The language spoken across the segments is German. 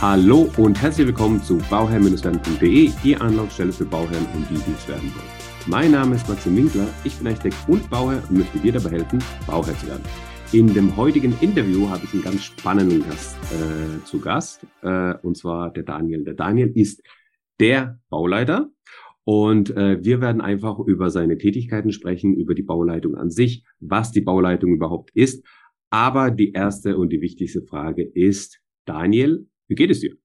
Hallo und herzlich willkommen zu bauherr-werden.de, die Anlaufstelle für Bauherren und die, die es werden wollen. Mein Name ist Maxim Winkler, ich bin Architekt und Bauherr und möchte dir dabei helfen, Bauherr zu werden. In dem heutigen Interview habe ich einen ganz spannenden Gast äh, zu Gast, äh, und zwar der Daniel. Der Daniel ist der Bauleiter und äh, wir werden einfach über seine Tätigkeiten sprechen, über die Bauleitung an sich, was die Bauleitung überhaupt ist. Aber die erste und die wichtigste Frage ist, Daniel, wie geht es dir?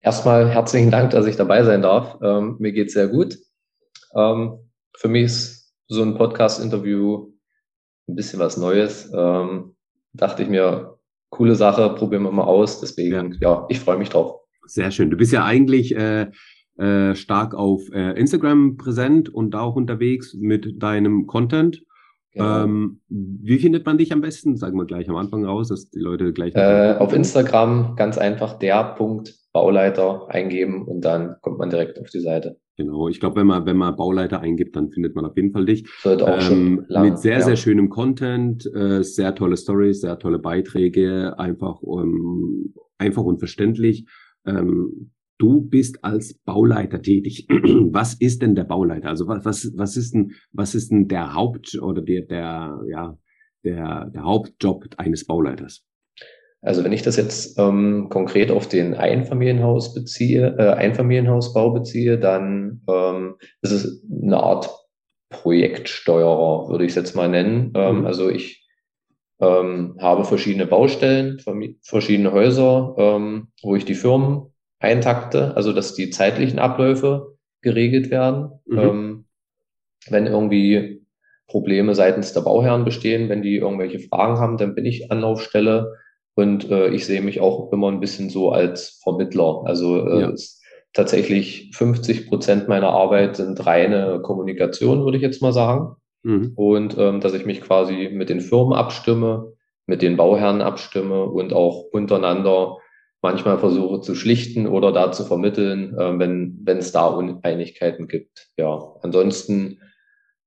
Erstmal herzlichen Dank, dass ich dabei sein darf. Ähm, mir geht es sehr gut. Ähm, für mich ist so ein Podcast-Interview ein bisschen was Neues. Ähm, dachte ich mir, coole Sache, probieren wir mal aus. Deswegen, ja, ja ich freue mich drauf. Sehr schön. Du bist ja eigentlich äh, äh, stark auf äh, Instagram präsent und da auch unterwegs mit deinem Content. Genau. Ähm, wie findet man dich am besten? Sagen wir gleich am Anfang raus, dass die Leute gleich. Äh, auf Instagram ganz einfach der Punkt Bauleiter eingeben und dann kommt man direkt auf die Seite. Genau, ich glaube, wenn man, wenn man Bauleiter eingibt, dann findet man auf jeden Fall dich. Wird auch ähm, schon lang, mit sehr, ja. sehr schönem Content, äh, sehr tolle Stories, sehr tolle Beiträge, einfach, um, einfach und verständlich. Ähm, du bist als Bauleiter tätig. was ist denn der Bauleiter? Also was, was, was ist denn, was ist denn der Haupt oder der, der, ja, der, der Hauptjob eines Bauleiters? Also wenn ich das jetzt ähm, konkret auf den Einfamilienhaus beziehe, äh, Einfamilienhausbau beziehe, dann ähm, ist es eine Art Projektsteuerer, würde ich es jetzt mal nennen. Ähm, mhm. Also ich ähm, habe verschiedene Baustellen, verschiedene Häuser, ähm, wo ich die Firmen eintakte, also dass die zeitlichen Abläufe geregelt werden. Mhm. Ähm, wenn irgendwie Probleme seitens der Bauherren bestehen, wenn die irgendwelche Fragen haben, dann bin ich Anlaufstelle und äh, ich sehe mich auch immer ein bisschen so als Vermittler. Also äh, ja. tatsächlich 50 Prozent meiner Arbeit sind reine Kommunikation, würde ich jetzt mal sagen. Mhm. Und ähm, dass ich mich quasi mit den Firmen abstimme, mit den Bauherren abstimme und auch untereinander manchmal versuche zu schlichten oder da zu vermitteln, äh, wenn wenn es da Uneinigkeiten gibt. Ja, ansonsten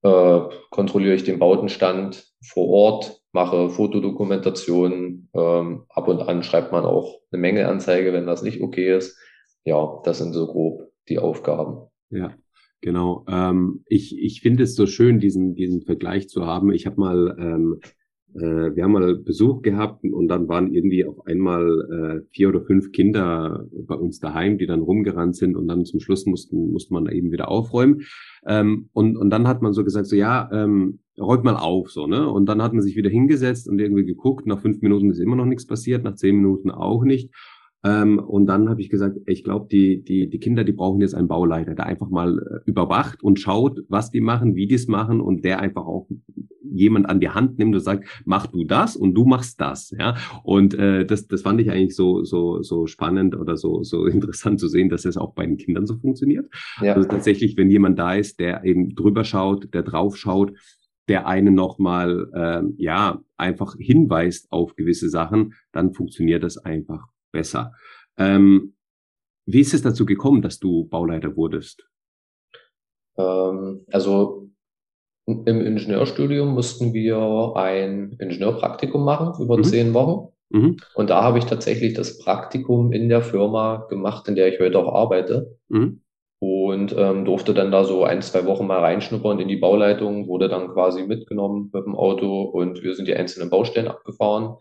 äh, kontrolliere ich den Bautenstand vor Ort, mache Fotodokumentation. Ähm, ab und an schreibt man auch eine Mängelanzeige, wenn das nicht okay ist. Ja, das sind so grob die Aufgaben. Ja. Genau. Ähm, ich ich finde es so schön, diesen, diesen Vergleich zu haben. Ich habe mal ähm, äh, wir haben mal Besuch gehabt und dann waren irgendwie auf einmal äh, vier oder fünf Kinder bei uns daheim, die dann rumgerannt sind und dann zum Schluss mussten, musste man eben wieder aufräumen. Ähm, und, und dann hat man so gesagt, so ja, ähm, räumt mal auf, so, ne? Und dann hat man sich wieder hingesetzt und irgendwie geguckt. Nach fünf Minuten ist immer noch nichts passiert, nach zehn Minuten auch nicht. Ähm, und dann habe ich gesagt, ich glaube, die, die, die Kinder, die brauchen jetzt einen Bauleiter, der einfach mal äh, überwacht und schaut, was die machen, wie die es machen und der einfach auch jemand an die Hand nimmt und sagt, mach du das und du machst das, ja. Und äh, das, das fand ich eigentlich so, so, so spannend oder so, so interessant zu sehen, dass es auch bei den Kindern so funktioniert. Ja. Also tatsächlich, wenn jemand da ist, der eben drüber schaut, der drauf schaut, der einen nochmal, ähm, ja, einfach hinweist auf gewisse Sachen, dann funktioniert das einfach besser. Ähm, wie ist es dazu gekommen, dass du Bauleiter wurdest? Ähm, also im Ingenieurstudium mussten wir ein Ingenieurpraktikum machen über mhm. zehn Wochen. Mhm. Und da habe ich tatsächlich das Praktikum in der Firma gemacht, in der ich heute auch arbeite. Mhm. Und ähm, durfte dann da so ein, zwei Wochen mal reinschnuppern in die Bauleitung, wurde dann quasi mitgenommen mit dem Auto und wir sind die einzelnen Baustellen abgefahren.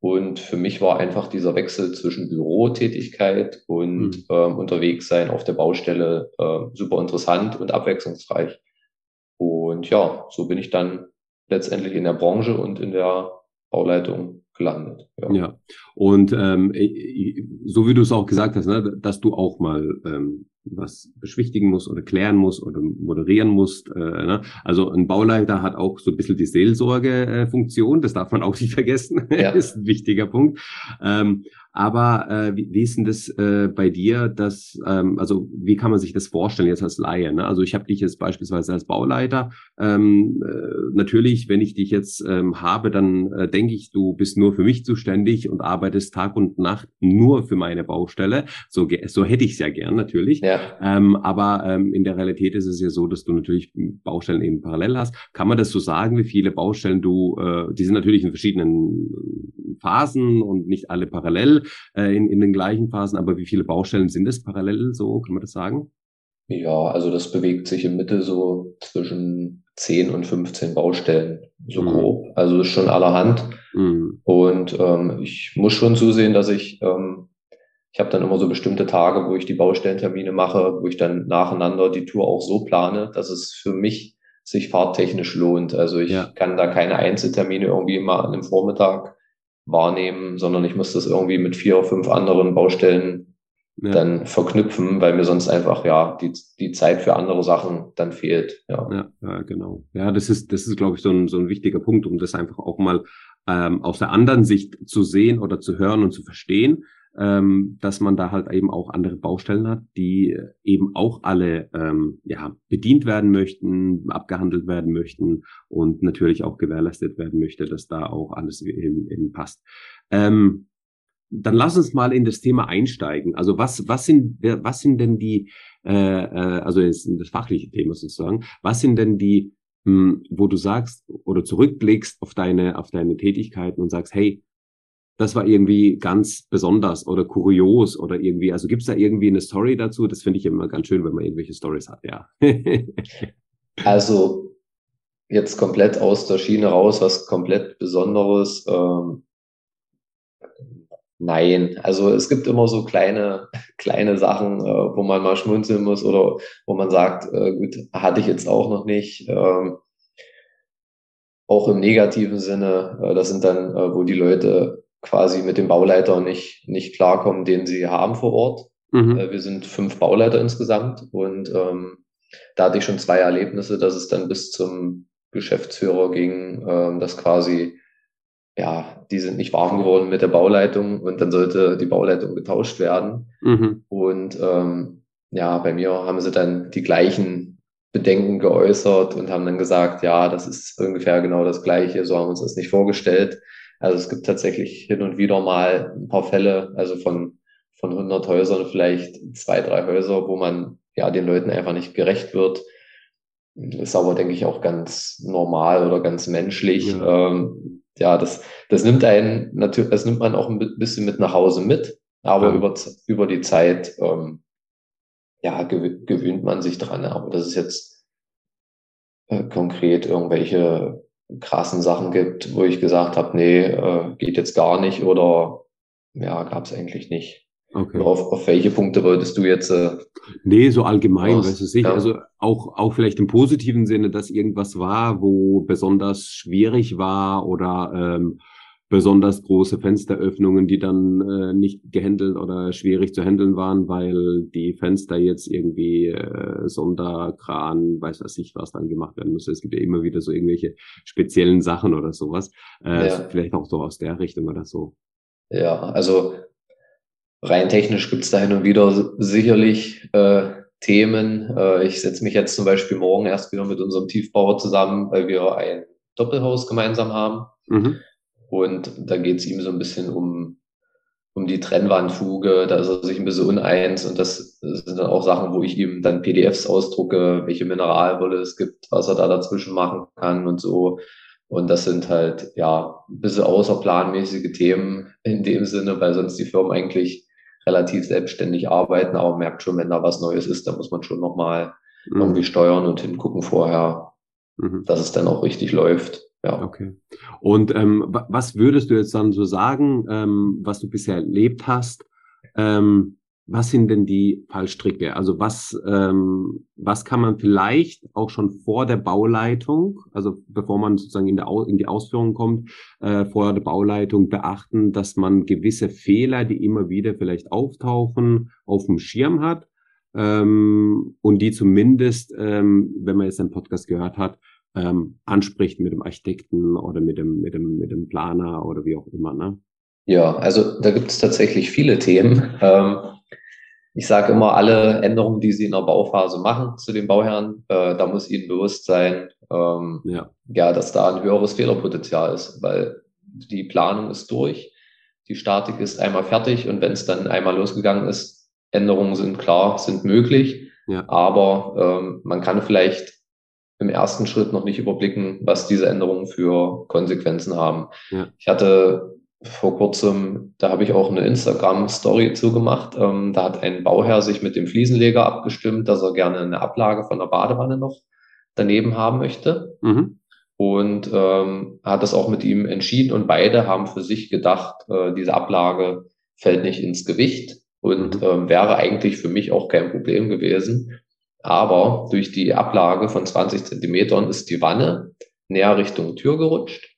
Und für mich war einfach dieser Wechsel zwischen Bürotätigkeit und mhm. ähm, unterwegs sein auf der Baustelle äh, super interessant und abwechslungsreich. Und ja, so bin ich dann letztendlich in der Branche und in der Bauleitung gelandet. Ja, ja. und ähm, so wie du es auch gesagt hast, ne, dass du auch mal ähm, was beschwichtigen musst oder klären musst oder moderieren musst. Äh, ne? Also ein Bauleiter hat auch so ein bisschen die Seelsorge-Funktion, äh, das darf man auch nicht vergessen, ja. ist ein wichtiger Punkt. Ähm, aber äh, wie, wie ist denn das äh, bei dir, dass, ähm, also wie kann man sich das vorstellen jetzt als Laie? Ne? Also ich habe dich jetzt beispielsweise als Bauleiter. Ähm, äh, natürlich, wenn ich dich jetzt ähm, habe, dann äh, denke ich, du bist nur für mich zuständig und arbeitest Tag und Nacht nur für meine Baustelle. So, so hätte ich es ja gern natürlich. Ja. Ähm, aber ähm, in der Realität ist es ja so, dass du natürlich Baustellen eben parallel hast. Kann man das so sagen, wie viele Baustellen du, äh, die sind natürlich in verschiedenen Phasen und nicht alle parallel. Parallel äh, in, in den gleichen Phasen, aber wie viele Baustellen sind es parallel so, kann man das sagen? Ja, also das bewegt sich im Mitte so zwischen 10 und 15 Baustellen, so mhm. grob. Also ist schon allerhand. Mhm. Und ähm, ich muss schon zusehen, dass ich, ähm, ich habe dann immer so bestimmte Tage, wo ich die Baustellentermine mache, wo ich dann nacheinander die Tour auch so plane, dass es für mich sich fahrtechnisch lohnt. Also ich ja. kann da keine Einzeltermine irgendwie immer an einem Vormittag wahrnehmen, sondern ich muss das irgendwie mit vier oder fünf anderen Baustellen ja. dann verknüpfen, weil mir sonst einfach ja die, die Zeit für andere Sachen dann fehlt. Ja. ja, ja genau. Ja, das ist, das ist, glaube ich, so ein, so ein wichtiger Punkt, um das einfach auch mal ähm, aus der anderen Sicht zu sehen oder zu hören und zu verstehen, ähm, dass man da halt eben auch andere Baustellen hat, die eben auch alle ähm, ja, bedient werden möchten, abgehandelt werden möchten und natürlich auch gewährleistet werden möchte, dass da auch alles eben, eben passt. Ähm, dann lass uns mal in das Thema einsteigen. Also was, was sind, was sind denn die, äh, äh, also das, das fachliche Thema sozusagen, was sind denn die, mh, hm, wo du sagst oder zurückblickst auf deine, auf deine Tätigkeiten und sagst, hey, das war irgendwie ganz besonders oder kurios oder irgendwie, also gibt's da irgendwie eine Story dazu? Das finde ich immer ganz schön, wenn man irgendwelche Stories hat, ja. also jetzt komplett aus der Schiene raus, was komplett Besonderes. Ähm, Nein, also es gibt immer so kleine, kleine Sachen, äh, wo man mal schmunzeln muss oder wo man sagt, äh, gut, hatte ich jetzt auch noch nicht. Ähm, auch im negativen Sinne, äh, das sind dann, äh, wo die Leute quasi mit dem Bauleiter nicht, nicht klarkommen, den sie haben vor Ort. Mhm. Äh, wir sind fünf Bauleiter insgesamt und ähm, da hatte ich schon zwei Erlebnisse, dass es dann bis zum Geschäftsführer ging, ähm, dass quasi ja, die sind nicht warm geworden mit der Bauleitung und dann sollte die Bauleitung getauscht werden. Mhm. Und ähm, ja, bei mir haben sie dann die gleichen Bedenken geäußert und haben dann gesagt, ja, das ist ungefähr genau das Gleiche, so haben wir uns das nicht vorgestellt. Also es gibt tatsächlich hin und wieder mal ein paar Fälle, also von, von 100 Häusern vielleicht zwei, drei Häuser, wo man ja den Leuten einfach nicht gerecht wird. Ist aber, denke ich, auch ganz normal oder ganz menschlich. Ja. Ähm, ja, das, das nimmt einen natürlich, das nimmt man auch ein bisschen mit nach Hause mit, aber ja. über, über die Zeit, ähm, ja, gewöhnt man sich dran. Aber das ist jetzt äh, konkret irgendwelche krassen Sachen gibt, wo ich gesagt habe, nee, äh, geht jetzt gar nicht oder ja, gab es eigentlich nicht. Okay. Auf, auf welche Punkte wolltest du jetzt? Äh, nee, so allgemein, was, weißt du sicher. Ja. Also auch, auch vielleicht im positiven Sinne, dass irgendwas war, wo besonders schwierig war oder ähm, besonders große Fensteröffnungen, die dann äh, nicht gehandelt oder schwierig zu handeln waren, weil die Fenster jetzt irgendwie äh, Sonderkran, weiß was ich, was dann gemacht werden muss. Es gibt ja immer wieder so irgendwelche speziellen Sachen oder sowas. Äh, ja. Vielleicht auch so aus der Richtung oder so. Ja, also rein technisch gibt es da hin und wieder sicherlich äh, Themen. Äh, ich setze mich jetzt zum Beispiel morgen erst wieder mit unserem Tiefbauer zusammen, weil wir ein Doppelhaus gemeinsam haben. Mhm. Und da geht es ihm so ein bisschen um, um die Trennwandfuge. Da ist er sich ein bisschen uneins. Und das sind dann auch Sachen, wo ich ihm dann PDFs ausdrucke, welche Mineralwolle es gibt, was er da dazwischen machen kann und so. Und das sind halt, ja, ein bisschen außerplanmäßige Themen in dem Sinne, weil sonst die Firmen eigentlich relativ selbstständig arbeiten, aber merkt schon, wenn da was Neues ist, da muss man schon nochmal mhm. irgendwie steuern und hingucken vorher, mhm. dass es dann auch richtig läuft. Ja. Okay. Und ähm, was würdest du jetzt dann so sagen, ähm, was du bisher erlebt hast? Ähm, was sind denn die Fallstricke? Also was, ähm, was kann man vielleicht auch schon vor der Bauleitung, also bevor man sozusagen in, der, in die Ausführung kommt, äh, vor der Bauleitung beachten, dass man gewisse Fehler, die immer wieder vielleicht auftauchen, auf dem Schirm hat ähm, und die zumindest, ähm, wenn man jetzt einen Podcast gehört hat, ähm, anspricht mit dem Architekten oder mit dem, mit dem, mit dem Planer oder wie auch immer. Ne? Ja, also da gibt es tatsächlich viele Themen. Ähm, ich sage immer, alle Änderungen, die Sie in der Bauphase machen zu den Bauherren, äh, da muss Ihnen bewusst sein, ähm, ja. ja, dass da ein höheres Fehlerpotenzial ist, weil die Planung ist durch, die Statik ist einmal fertig und wenn es dann einmal losgegangen ist, Änderungen sind klar, sind möglich, ja. aber ähm, man kann vielleicht im ersten Schritt noch nicht überblicken, was diese Änderungen für Konsequenzen haben. Ja. Ich hatte vor kurzem, da habe ich auch eine Instagram-Story zugemacht. Ähm, da hat ein Bauherr sich mit dem Fliesenleger abgestimmt, dass er gerne eine Ablage von der Badewanne noch daneben haben möchte. Mhm. Und ähm, hat das auch mit ihm entschieden und beide haben für sich gedacht, äh, diese Ablage fällt nicht ins Gewicht und mhm. ähm, wäre eigentlich für mich auch kein Problem gewesen. Aber durch die Ablage von 20 Zentimetern ist die Wanne näher Richtung Tür gerutscht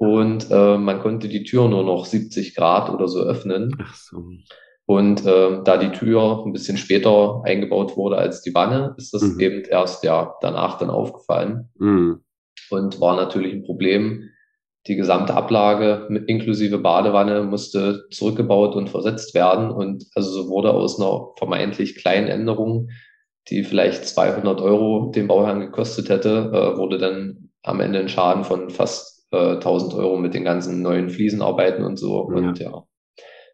und äh, man konnte die Tür nur noch 70 Grad oder so öffnen. Ach so. Und äh, da die Tür ein bisschen später eingebaut wurde als die Wanne, ist das mhm. eben erst ja danach dann aufgefallen mhm. und war natürlich ein Problem. Die gesamte Ablage inklusive Badewanne musste zurückgebaut und versetzt werden und also so wurde aus einer vermeintlich kleinen Änderung, die vielleicht 200 Euro den Bauherrn gekostet hätte, äh, wurde dann am Ende ein Schaden von fast äh, 1000 Euro mit den ganzen neuen Fliesenarbeiten und so. Und ja, ja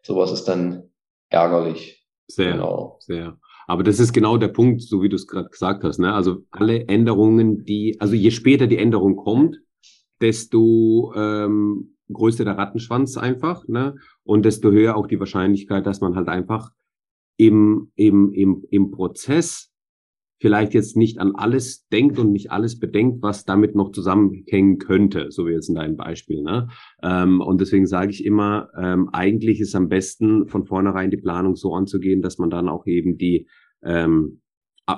sowas ist dann ärgerlich. Sehr, genau. sehr. Aber das ist genau der Punkt, so wie du es gerade gesagt hast. Ne? Also alle Änderungen, die, also je später die Änderung kommt, desto ähm, größer der Rattenschwanz einfach, ne? Und desto höher auch die Wahrscheinlichkeit, dass man halt einfach im, im, im, im Prozess vielleicht jetzt nicht an alles denkt und nicht alles bedenkt, was damit noch zusammenhängen könnte, so wie jetzt in deinem Beispiel. Ne? Ähm, und deswegen sage ich immer, ähm, eigentlich ist am besten von vornherein die Planung so anzugehen, dass man dann auch eben die, ähm,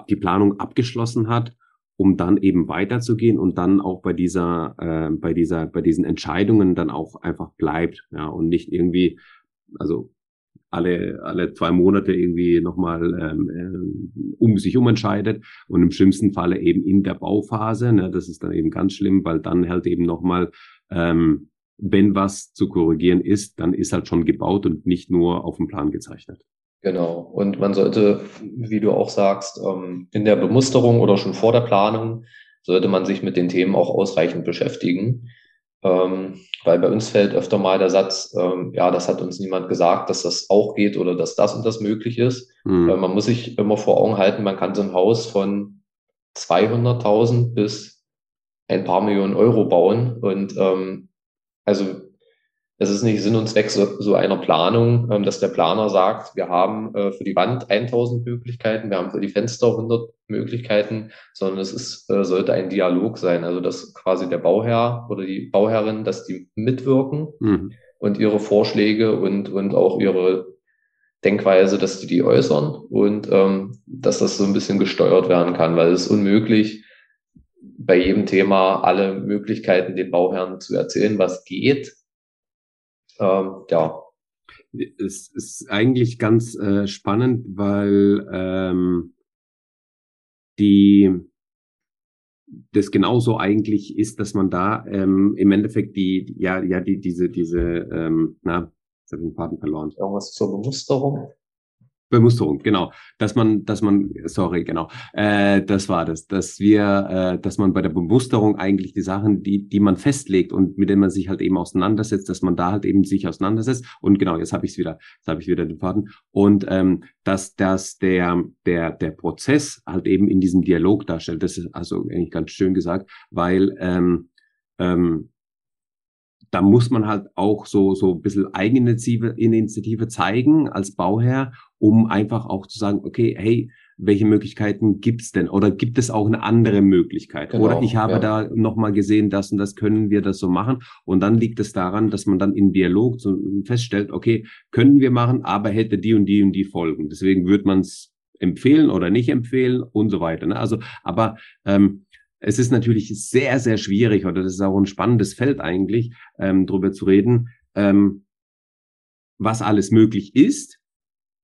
die Planung abgeschlossen hat, um dann eben weiterzugehen und dann auch bei dieser, äh, bei dieser, bei diesen Entscheidungen dann auch einfach bleibt, ja, und nicht irgendwie, also alle, alle zwei Monate irgendwie nochmal ähm, äh, um sich umentscheidet und im schlimmsten Falle eben in der Bauphase. Ne, das ist dann eben ganz schlimm, weil dann halt eben nochmal, ähm, wenn was zu korrigieren ist, dann ist halt schon gebaut und nicht nur auf dem Plan gezeichnet. Genau. Und man sollte, wie du auch sagst, ähm, in der Bemusterung oder schon vor der Planung sollte man sich mit den Themen auch ausreichend beschäftigen. Ähm, weil bei uns fällt öfter mal der Satz, ähm, ja, das hat uns niemand gesagt, dass das auch geht oder dass das und das möglich ist. Mhm. Äh, man muss sich immer vor Augen halten, man kann so ein Haus von 200.000 bis ein paar Millionen Euro bauen. Und ähm, also es ist nicht Sinn und Zweck so, so einer Planung, ähm, dass der Planer sagt, wir haben äh, für die Wand 1000 Möglichkeiten, wir haben für die Fenster 100 Möglichkeiten, sondern es ist, äh, sollte ein Dialog sein. Also dass quasi der Bauherr oder die Bauherrin, dass die mitwirken mhm. und ihre Vorschläge und, und auch ihre Denkweise, dass die die äußern und ähm, dass das so ein bisschen gesteuert werden kann, weil es ist unmöglich, bei jedem Thema alle Möglichkeiten den Bauherren zu erzählen, was geht ähm, ja. Es ist eigentlich ganz äh, spannend, weil ähm, die das genauso eigentlich ist, dass man da ähm, im Endeffekt die, ja, ja, die, diese, diese, ähm, na, jetzt habe ich den Faden verloren. Irgendwas zur Bemusterung? Bemusterung, genau. Dass man, dass man, sorry, genau, äh, das war das, dass wir, äh, dass man bei der Bemusterung eigentlich die Sachen, die, die man festlegt und mit denen man sich halt eben auseinandersetzt, dass man da halt eben sich auseinandersetzt. Und genau, jetzt habe ich es wieder, jetzt habe ich wieder den Faden. Und ähm, dass, dass der, der, der Prozess halt eben in diesem Dialog darstellt. Das ist also eigentlich ganz schön gesagt, weil ähm, ähm, da muss man halt auch so, so ein bisschen Eigeninitiative Initiative zeigen als Bauherr, um einfach auch zu sagen, okay, hey, welche Möglichkeiten gibt's denn? Oder gibt es auch eine andere Möglichkeit? Genau, Oder ich habe ja. da nochmal gesehen, das und das können wir das so machen. Und dann liegt es daran, dass man dann in Dialog feststellt, okay, können wir machen, aber hätte die und die und die Folgen. Deswegen würde man es empfehlen oder nicht empfehlen und so weiter. Ne? Also, aber ähm, es ist natürlich sehr, sehr schwierig oder das ist auch ein spannendes Feld eigentlich, ähm, darüber zu reden, ähm, was alles möglich ist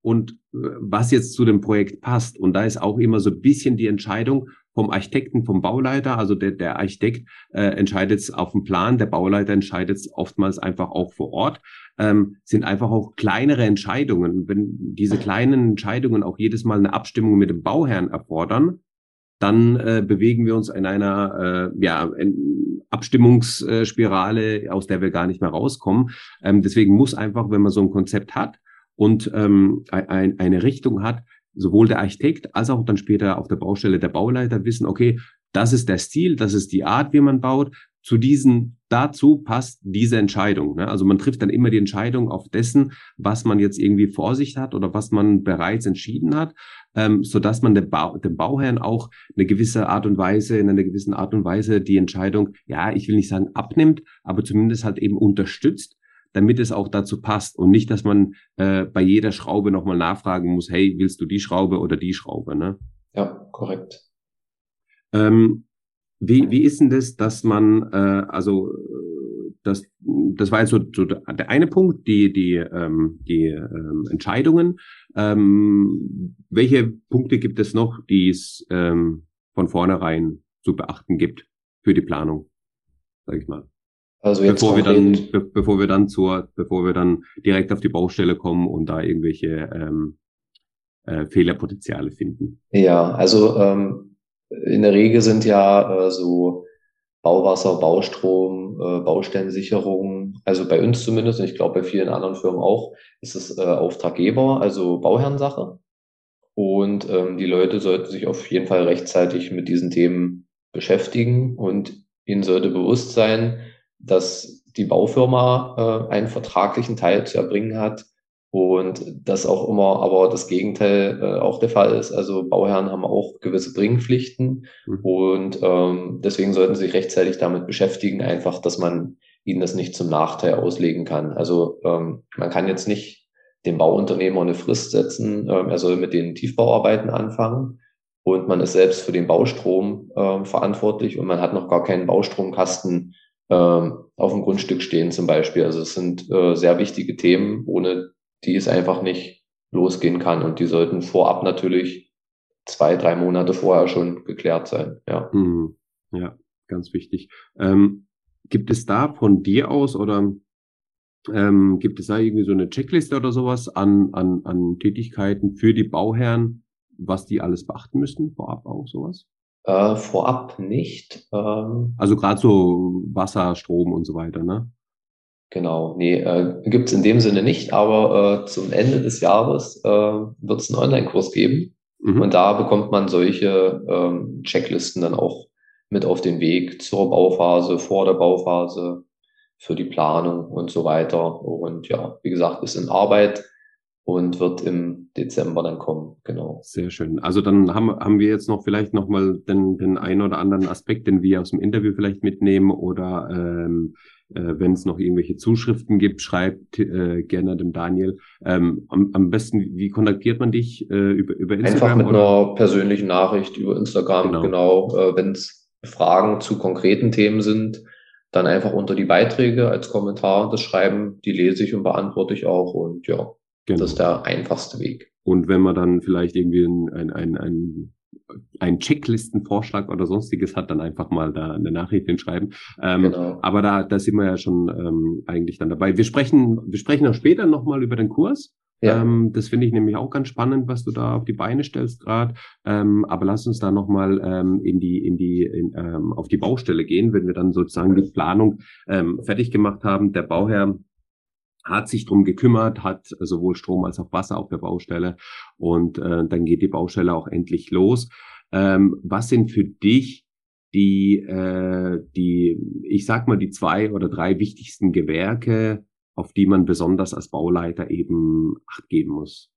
und äh, was jetzt zu dem Projekt passt. Und da ist auch immer so ein bisschen die Entscheidung vom Architekten, vom Bauleiter. Also der, der Architekt äh, entscheidet es auf dem Plan, der Bauleiter entscheidet es oftmals einfach auch vor Ort. Ähm, sind einfach auch kleinere Entscheidungen. Wenn diese kleinen Entscheidungen auch jedes Mal eine Abstimmung mit dem Bauherrn erfordern, dann äh, bewegen wir uns in einer äh, ja, in Abstimmungsspirale, aus der wir gar nicht mehr rauskommen. Ähm, deswegen muss einfach, wenn man so ein Konzept hat und ähm, ein, eine Richtung hat, sowohl der Architekt als auch dann später auf der Baustelle der Bauleiter wissen, okay, das ist der Stil, das ist die Art, wie man baut. Zu diesen, dazu passt diese Entscheidung. Ne? Also man trifft dann immer die Entscheidung auf dessen, was man jetzt irgendwie vor sich hat oder was man bereits entschieden hat, ähm, so dass man dem, Bau, dem Bauherrn auch eine gewisse Art und Weise, in einer gewissen Art und Weise die Entscheidung, ja, ich will nicht sagen abnimmt, aber zumindest halt eben unterstützt, damit es auch dazu passt und nicht, dass man äh, bei jeder Schraube nochmal nachfragen muss, hey, willst du die Schraube oder die Schraube, ne? Ja, korrekt. Ähm, wie, wie ist denn das, dass man, äh, also das, das war jetzt so, so der eine Punkt, die, die, ähm, die ähm, Entscheidungen. Ähm, welche Punkte gibt es noch, die es ähm, von vornherein zu beachten gibt für die Planung, sag ich mal? Also jetzt bevor wir dann, be bevor wir dann zur, bevor wir dann direkt auf die Baustelle kommen und da irgendwelche ähm, äh, Fehlerpotenziale finden. Ja, also ähm, in der Regel sind ja äh, so Bauwasser, Baustrom, äh, Baustellensicherung, also bei uns zumindest, und ich glaube bei vielen anderen Firmen auch, ist es äh, Auftraggeber, also Bauherrensache. Und ähm, die Leute sollten sich auf jeden Fall rechtzeitig mit diesen Themen beschäftigen und ihnen sollte bewusst sein, dass die Baufirma äh, einen vertraglichen Teil zu erbringen hat, und das auch immer aber das Gegenteil äh, auch der Fall ist. Also Bauherren haben auch gewisse Bringpflichten mhm. und ähm, deswegen sollten sie sich rechtzeitig damit beschäftigen, einfach, dass man ihnen das nicht zum Nachteil auslegen kann. Also ähm, man kann jetzt nicht dem Bauunternehmer eine Frist setzen, ähm, er soll mit den Tiefbauarbeiten anfangen und man ist selbst für den Baustrom ähm, verantwortlich und man hat noch gar keinen Baustromkasten ähm, auf dem Grundstück stehen zum Beispiel. Also es sind äh, sehr wichtige Themen, ohne die es einfach nicht losgehen kann. Und die sollten vorab natürlich zwei, drei Monate vorher schon geklärt sein. Ja, mhm. ja ganz wichtig. Ähm, gibt es da von dir aus oder ähm, gibt es da irgendwie so eine Checkliste oder sowas an, an, an Tätigkeiten für die Bauherren, was die alles beachten müssten, vorab auch sowas? Äh, vorab nicht. Ähm, also gerade so Wasser, Strom und so weiter, ne? Genau, nee, äh, gibt es in dem Sinne nicht, aber äh, zum Ende des Jahres äh, wird es einen Online-Kurs geben. Mhm. Und da bekommt man solche ähm, Checklisten dann auch mit auf den Weg zur Bauphase, vor der Bauphase, für die Planung und so weiter. Und ja, wie gesagt, ist in Arbeit und wird im Dezember dann kommen. Genau. Sehr schön. Also dann haben, haben wir jetzt noch vielleicht nochmal den, den einen oder anderen Aspekt, den wir aus dem Interview vielleicht mitnehmen oder ähm, äh, wenn es noch irgendwelche Zuschriften gibt, schreibt äh, gerne dem Daniel. Ähm, am, am besten, wie kontaktiert man dich äh, über, über Instagram? Einfach mit oder? einer persönlichen Nachricht über Instagram, genau. genau äh, wenn es Fragen zu konkreten Themen sind, dann einfach unter die Beiträge als Kommentar das schreiben. Die lese ich und beantworte ich auch. Und ja, Genau. Das ist der einfachste Weg. Und wenn man dann vielleicht irgendwie ein, ein, ein, ein Checklistenvorschlag oder sonstiges hat, dann einfach mal da eine Nachricht hinschreiben. Ähm, genau. Aber da, da sind wir ja schon ähm, eigentlich dann dabei. Wir sprechen, wir sprechen auch später nochmal über den Kurs. Ja. Ähm, das finde ich nämlich auch ganz spannend, was du da auf die Beine stellst gerade. Ähm, aber lass uns da nochmal ähm, in die, in die, in, ähm, auf die Baustelle gehen, wenn wir dann sozusagen die Planung ähm, fertig gemacht haben. Der Bauherr hat sich drum gekümmert, hat sowohl Strom als auch Wasser auf der Baustelle und äh, dann geht die Baustelle auch endlich los. Ähm, was sind für dich die, äh, die, ich sag mal, die zwei oder drei wichtigsten Gewerke, auf die man besonders als Bauleiter eben Acht geben muss?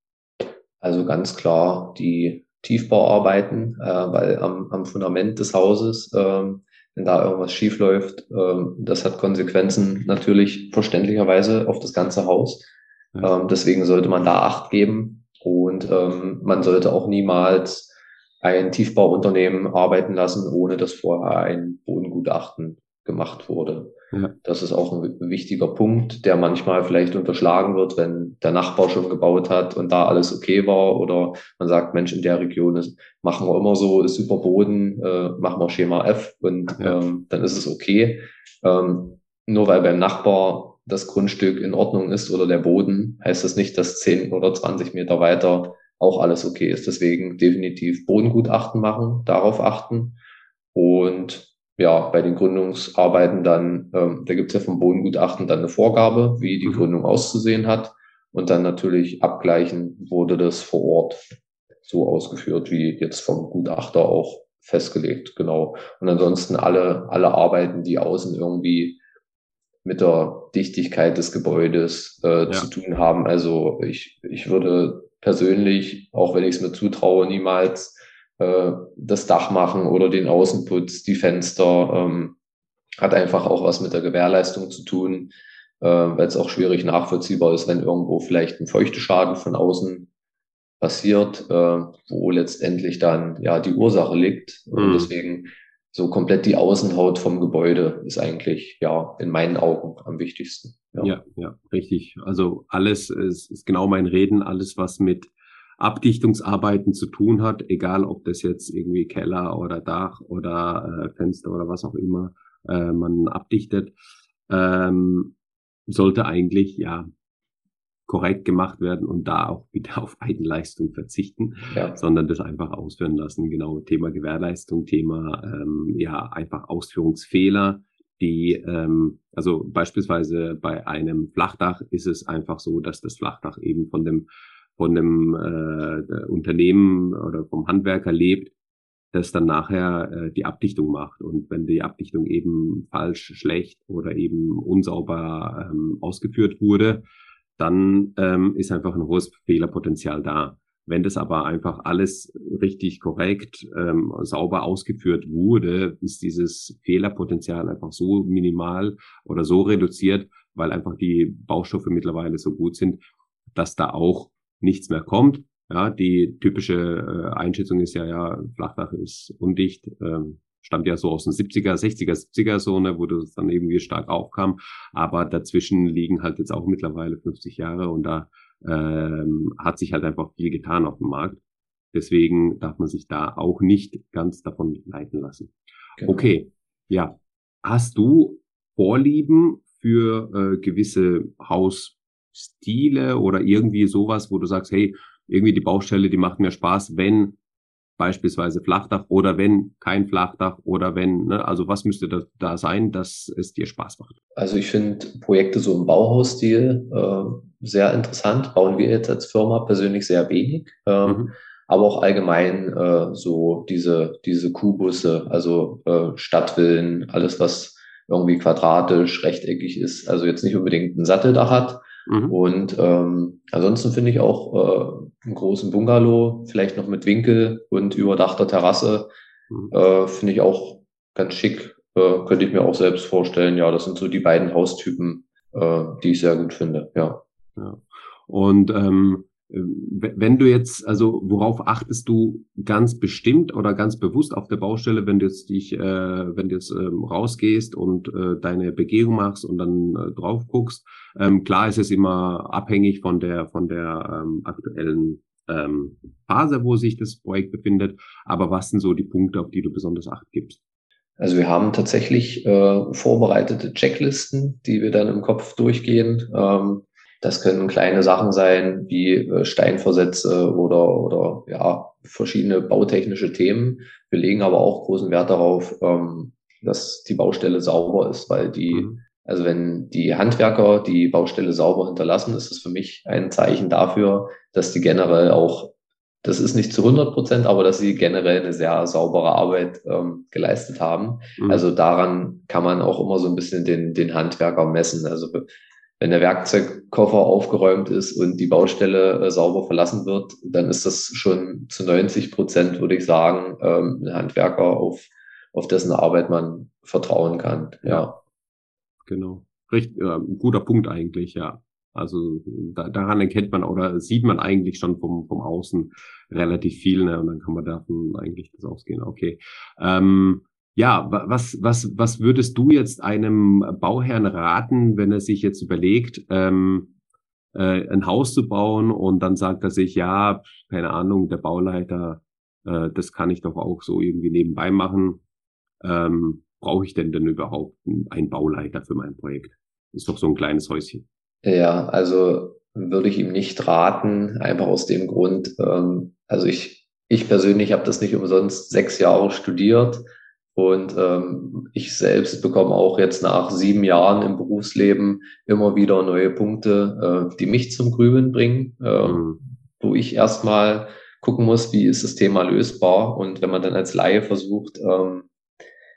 Also ganz klar die Tiefbauarbeiten, äh, weil am, am Fundament des Hauses ähm, wenn da irgendwas schief läuft. Ähm, das hat Konsequenzen natürlich verständlicherweise auf das ganze Haus. Ja. Ähm, deswegen sollte man da Acht geben und ähm, man sollte auch niemals ein Tiefbauunternehmen arbeiten lassen, ohne dass vorher ein Bodengutachten gemacht wurde. Ja. Das ist auch ein wichtiger Punkt, der manchmal vielleicht unterschlagen wird, wenn der Nachbar schon gebaut hat und da alles okay war oder man sagt, Mensch, in der Region ist, machen wir immer so, ist super Boden, äh, machen wir Schema F und ja. ähm, dann ist es okay. Ähm, nur weil beim Nachbar das Grundstück in Ordnung ist oder der Boden, heißt das nicht, dass 10 oder 20 Meter weiter auch alles okay ist. Deswegen definitiv Bodengutachten machen, darauf achten und ja, bei den Gründungsarbeiten dann, ähm, da gibt es ja vom Bodengutachten dann eine Vorgabe, wie die mhm. Gründung auszusehen hat. Und dann natürlich abgleichen, wurde das vor Ort so ausgeführt, wie jetzt vom Gutachter auch festgelegt, genau. Und ansonsten alle, alle Arbeiten, die außen irgendwie mit der Dichtigkeit des Gebäudes äh, ja. zu tun haben. Also ich, ich würde persönlich, auch wenn ich es mir zutraue, niemals äh, das Dach machen oder den Außenputz, die Fenster. Ähm, hat einfach auch was mit der Gewährleistung zu tun, äh, weil es auch schwierig nachvollziehbar ist, wenn irgendwo vielleicht ein Feuchteschaden von außen passiert, äh, wo letztendlich dann ja die Ursache liegt. Mhm. Und deswegen so komplett die Außenhaut vom Gebäude ist eigentlich ja in meinen Augen am wichtigsten. Ja, ja, ja richtig. Also alles ist, ist genau mein Reden, alles was mit Abdichtungsarbeiten zu tun hat, egal ob das jetzt irgendwie Keller oder Dach oder äh, Fenster oder was auch immer äh, man abdichtet, ähm, sollte eigentlich ja korrekt gemacht werden und da auch bitte auf Eigenleistung verzichten, ja. sondern das einfach ausführen lassen. Genau, Thema Gewährleistung, Thema ähm, ja einfach Ausführungsfehler, die ähm, also beispielsweise bei einem Flachdach ist es einfach so, dass das Flachdach eben von dem von dem äh, Unternehmen oder vom Handwerker lebt, das dann nachher äh, die Abdichtung macht. Und wenn die Abdichtung eben falsch, schlecht oder eben unsauber ähm, ausgeführt wurde, dann ähm, ist einfach ein hohes Fehlerpotenzial da. Wenn das aber einfach alles richtig korrekt, ähm, sauber ausgeführt wurde, ist dieses Fehlerpotenzial einfach so minimal oder so reduziert, weil einfach die Baustoffe mittlerweile so gut sind, dass da auch nichts mehr kommt. Ja, die typische äh, Einschätzung ist ja, ja, Flachdach ist undicht, ähm, stammt ja so aus den 70er, 60er, 70er Zone, wo das dann irgendwie stark aufkam. Aber dazwischen liegen halt jetzt auch mittlerweile 50 Jahre und da ähm, hat sich halt einfach viel getan auf dem Markt. Deswegen darf man sich da auch nicht ganz davon leiten lassen. Genau. Okay, ja. Hast du Vorlieben für äh, gewisse Hausstile oder irgendwie sowas, wo du sagst, hey, irgendwie die Baustelle, die macht mir Spaß, wenn beispielsweise Flachdach oder wenn kein Flachdach oder wenn, ne, also was müsste da, da sein, dass es dir Spaß macht? Also ich finde Projekte so im Bauhausstil äh, sehr interessant. Bauen wir jetzt als Firma persönlich sehr wenig. Ähm, mhm. Aber auch allgemein äh, so diese, diese Kubusse, also äh, Stadtvillen, alles was irgendwie quadratisch, rechteckig ist, also jetzt nicht unbedingt ein Satteldach hat, Mhm. Und ähm, ansonsten finde ich auch äh, einen großen Bungalow, vielleicht noch mit Winkel und überdachter Terrasse, mhm. äh, finde ich auch ganz schick. Äh, könnte ich mir auch selbst vorstellen. Ja, das sind so die beiden Haustypen, äh, die ich sehr gut finde. Ja. ja. Und ähm, wenn du jetzt, also worauf achtest du ganz bestimmt oder ganz bewusst auf der Baustelle, wenn du jetzt dich, äh, wenn du jetzt ähm, rausgehst und äh, deine Begehung machst und dann äh, drauf guckst? Ähm, klar ist es immer abhängig von der von der ähm, aktuellen ähm, Phase, wo sich das Projekt befindet. Aber was sind so die Punkte, auf die du besonders Acht gibst? Also wir haben tatsächlich äh, vorbereitete Checklisten, die wir dann im Kopf durchgehen. Ähm, das können kleine Sachen sein wie äh, Steinversätze oder, oder ja, verschiedene bautechnische Themen. Wir legen aber auch großen Wert darauf, ähm, dass die Baustelle sauber ist, weil die, mhm. also wenn die Handwerker die Baustelle sauber hinterlassen, ist es für mich ein Zeichen dafür, dass die generell auch, das ist nicht zu 100 Prozent, aber dass sie generell eine sehr saubere Arbeit ähm, geleistet haben. Mhm. Also daran kann man auch immer so ein bisschen den, den Handwerker messen. Also wenn der Werkzeugkoffer aufgeräumt ist und die Baustelle äh, sauber verlassen wird, dann ist das schon zu 90 Prozent, würde ich sagen, ähm, ein Handwerker, auf, auf dessen Arbeit man vertrauen kann. Ja. Genau. Richtig, äh, guter Punkt eigentlich, ja. Also da, daran erkennt man oder sieht man eigentlich schon vom, vom Außen relativ viel, ne? Und dann kann man davon eigentlich das ausgehen. Okay. Ähm, ja, was, was, was würdest du jetzt einem Bauherrn raten, wenn er sich jetzt überlegt, ähm, äh, ein Haus zu bauen und dann sagt er sich, ja, keine Ahnung, der Bauleiter, äh, das kann ich doch auch so irgendwie nebenbei machen. Ähm, Brauche ich denn denn überhaupt einen Bauleiter für mein Projekt? Ist doch so ein kleines Häuschen. Ja, also würde ich ihm nicht raten, einfach aus dem Grund, ähm, also ich, ich persönlich habe das nicht umsonst sechs Jahre studiert und ähm, ich selbst bekomme auch jetzt nach sieben Jahren im Berufsleben immer wieder neue Punkte, äh, die mich zum Grübeln bringen, äh, mhm. wo ich erstmal gucken muss, wie ist das Thema lösbar. Und wenn man dann als Laie versucht, ähm,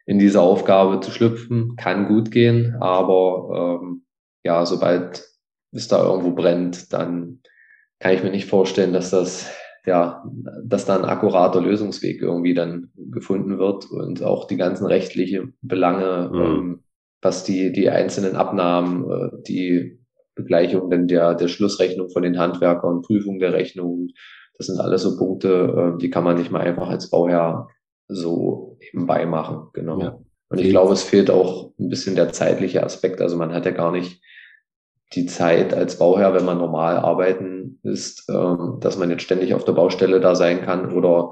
in diese Aufgabe zu schlüpfen, kann gut gehen, aber ähm, ja, sobald es da irgendwo brennt, dann kann ich mir nicht vorstellen, dass das ja, dass da ein akkurater Lösungsweg irgendwie dann gefunden wird und auch die ganzen rechtlichen Belange, mhm. ähm, was die, die einzelnen Abnahmen, äh, die Begleichung denn der, der Schlussrechnung von den Handwerkern, Prüfung der Rechnung, das sind alles so Punkte, äh, die kann man nicht mal einfach als Bauherr so nebenbei machen, genau. Ja. Und ich glaube, es fehlt auch ein bisschen der zeitliche Aspekt. Also man hat ja gar nicht die Zeit als Bauherr, wenn man normal arbeiten ist, ähm, dass man jetzt ständig auf der Baustelle da sein kann oder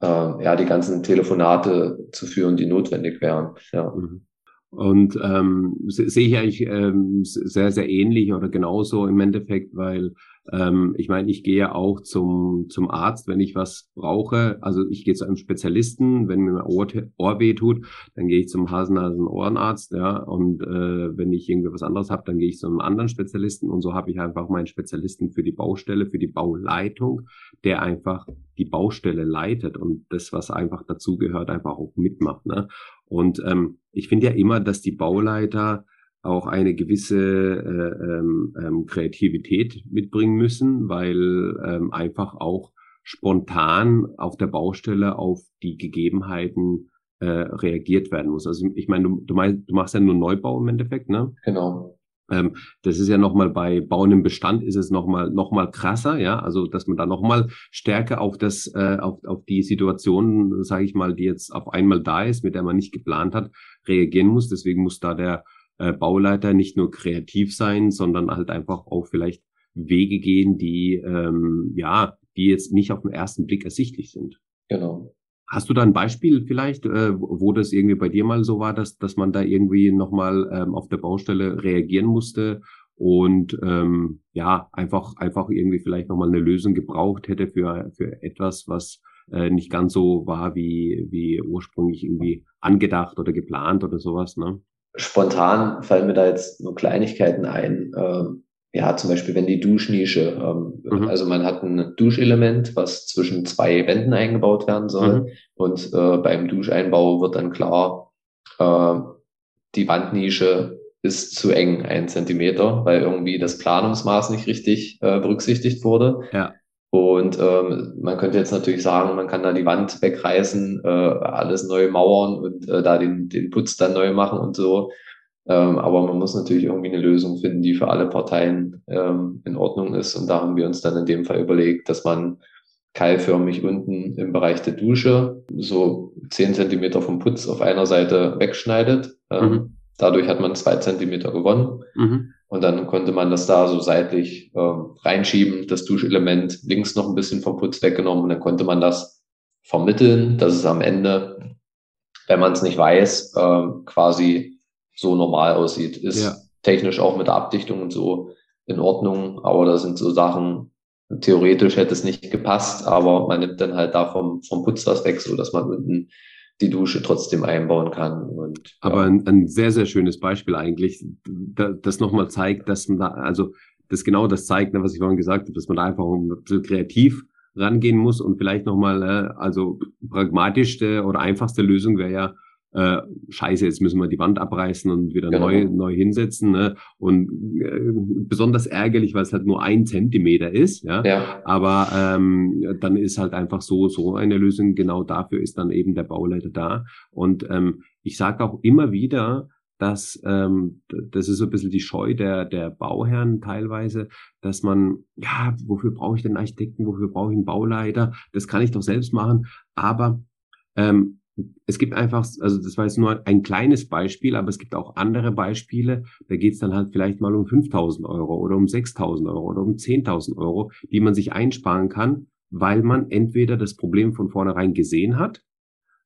äh, ja die ganzen Telefonate zu führen, die notwendig wären. Ja. Mhm. Und ähm, sehe ich eigentlich ähm, sehr, sehr ähnlich oder genauso im Endeffekt, weil ähm, ich meine, ich gehe auch zum, zum Arzt, wenn ich was brauche. Also ich gehe zu einem Spezialisten, wenn mir mein Ohr, Ohr weh tut, dann gehe ich zum Hasen-Nasen-Ohrenarzt, ja. Und äh, wenn ich irgendwie was anderes habe, dann gehe ich zu einem anderen Spezialisten. Und so habe ich einfach meinen Spezialisten für die Baustelle, für die Bauleitung, der einfach die Baustelle leitet und das, was einfach dazugehört, einfach auch mitmacht. Ne? Und ähm, ich finde ja immer, dass die Bauleiter auch eine gewisse äh, ähm, ähm, Kreativität mitbringen müssen, weil ähm, einfach auch spontan auf der Baustelle auf die Gegebenheiten äh, reagiert werden muss. Also ich meine, du, du, meinst, du machst ja nur Neubau im Endeffekt, ne? Genau. Ähm, das ist ja nochmal bei Bauen im Bestand ist es nochmal noch mal krasser, ja, also dass man da nochmal stärker auf das, äh, auf, auf die Situation, sage ich mal, die jetzt auf einmal da ist, mit der man nicht geplant hat, reagieren muss. Deswegen muss da der äh, Bauleiter nicht nur kreativ sein, sondern halt einfach auch vielleicht Wege gehen, die ähm, ja, die jetzt nicht auf den ersten Blick ersichtlich sind. Genau. Hast du da ein Beispiel vielleicht, äh, wo das irgendwie bei dir mal so war, dass, dass man da irgendwie nochmal ähm, auf der Baustelle reagieren musste und ähm, ja, einfach, einfach irgendwie vielleicht nochmal eine Lösung gebraucht hätte für, für etwas, was äh, nicht ganz so war, wie, wie ursprünglich irgendwie angedacht oder geplant oder sowas, ne? Spontan fallen mir da jetzt nur Kleinigkeiten ein. Ähm, ja, zum Beispiel, wenn die Duschnische, ähm, mhm. also man hat ein Duschelement, was zwischen zwei Wänden eingebaut werden soll. Mhm. Und äh, beim Duscheinbau wird dann klar, äh, die Wandnische ist zu eng, ein Zentimeter, weil irgendwie das Planungsmaß nicht richtig äh, berücksichtigt wurde. Ja. Und ähm, man könnte jetzt natürlich sagen, man kann da die Wand wegreißen, äh, alles neu mauern und äh, da den, den Putz dann neu machen und so. Ähm, aber man muss natürlich irgendwie eine Lösung finden, die für alle Parteien ähm, in Ordnung ist. Und da haben wir uns dann in dem Fall überlegt, dass man keilförmig unten im Bereich der Dusche so zehn Zentimeter vom Putz auf einer Seite wegschneidet. Ähm, mhm. Dadurch hat man zwei Zentimeter gewonnen. Mhm. Und dann konnte man das da so seitlich äh, reinschieben, das Duschelement links noch ein bisschen vom Putz weggenommen und dann konnte man das vermitteln, dass es am Ende, wenn man es nicht weiß, äh, quasi so normal aussieht. Ist ja. technisch auch mit der Abdichtung und so in Ordnung, aber da sind so Sachen, theoretisch hätte es nicht gepasst, aber man nimmt dann halt da vom, vom Putz das weg, so dass man unten die Dusche trotzdem einbauen kann. Und, Aber ein, ein, sehr, sehr schönes Beispiel eigentlich, das nochmal zeigt, dass man da, also das genau das zeigt, ne, was ich vorhin gesagt habe, dass man da einfach ein bisschen kreativ rangehen muss und vielleicht nochmal, äh, also pragmatischste oder einfachste Lösung wäre ja, äh, scheiße, jetzt müssen wir die Wand abreißen und wieder genau. neu, neu hinsetzen. Ne? Und äh, besonders ärgerlich, weil es halt nur ein Zentimeter ist. Ja. ja. Aber ähm, dann ist halt einfach so, so eine Lösung. Genau dafür ist dann eben der Bauleiter da. Und ähm, ich sage auch immer wieder, dass ähm, das ist so ein bisschen die Scheu der, der Bauherren teilweise, dass man, ja, wofür brauche ich den Architekten, wofür brauche ich einen Bauleiter? Das kann ich doch selbst machen. Aber ähm, es gibt einfach, also das war jetzt nur ein kleines Beispiel, aber es gibt auch andere Beispiele, da geht es dann halt vielleicht mal um 5.000 Euro oder um 6.000 Euro oder um 10.000 Euro, die man sich einsparen kann, weil man entweder das Problem von vornherein gesehen hat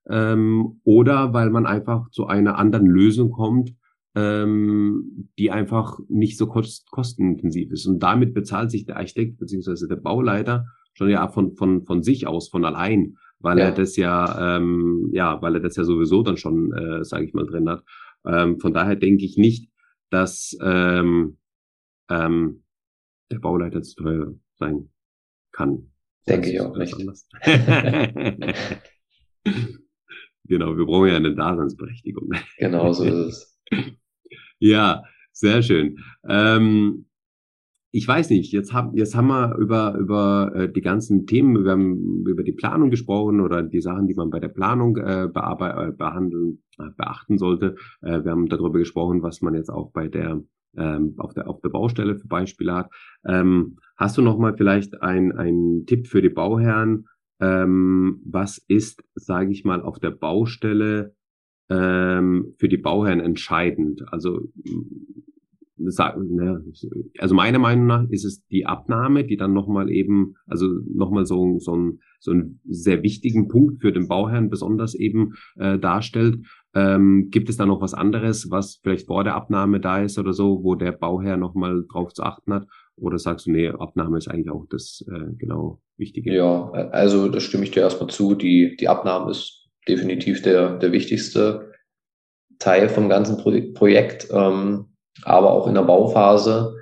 ähm, oder weil man einfach zu einer anderen Lösung kommt, ähm, die einfach nicht so kost kostenintensiv ist. Und damit bezahlt sich der Architekt beziehungsweise der Bauleiter schon ja von, von, von sich aus, von allein weil ja. er das ja, ähm, ja, weil er das ja sowieso dann schon, äh, sage ich mal, drin hat. Ähm, von daher denke ich nicht, dass ähm, ähm, der Bauleiter zu teuer sein kann. Denke ich auch nicht. genau, wir brauchen ja eine Daseinsberechtigung. Genau so ist es. Ja, sehr schön. Ähm, ich weiß nicht, jetzt haben, jetzt haben wir über, über äh, die ganzen Themen, über, über die Planung gesprochen oder die Sachen, die man bei der Planung äh, bearbeiten, äh, behandeln, äh, beachten sollte. Äh, wir haben darüber gesprochen, was man jetzt auch bei der ähm, auf der auf der Baustelle für Beispiele hat. Ähm, hast du noch mal vielleicht ein Tipp für die Bauherren? Ähm, was ist, sage ich mal, auf der Baustelle ähm, für die Bauherren entscheidend? Also also meiner Meinung nach ist es die Abnahme, die dann nochmal eben, also nochmal so, so, ein, so einen sehr wichtigen Punkt für den Bauherrn besonders eben äh, darstellt. Ähm, gibt es da noch was anderes, was vielleicht vor der Abnahme da ist oder so, wo der Bauherr nochmal drauf zu achten hat? Oder sagst du, nee, Abnahme ist eigentlich auch das äh, genau Wichtige? Ja, also da stimme ich dir erstmal zu. Die, die Abnahme ist definitiv der, der wichtigste Teil vom ganzen Pro Projekt. Ähm, aber auch in der Bauphase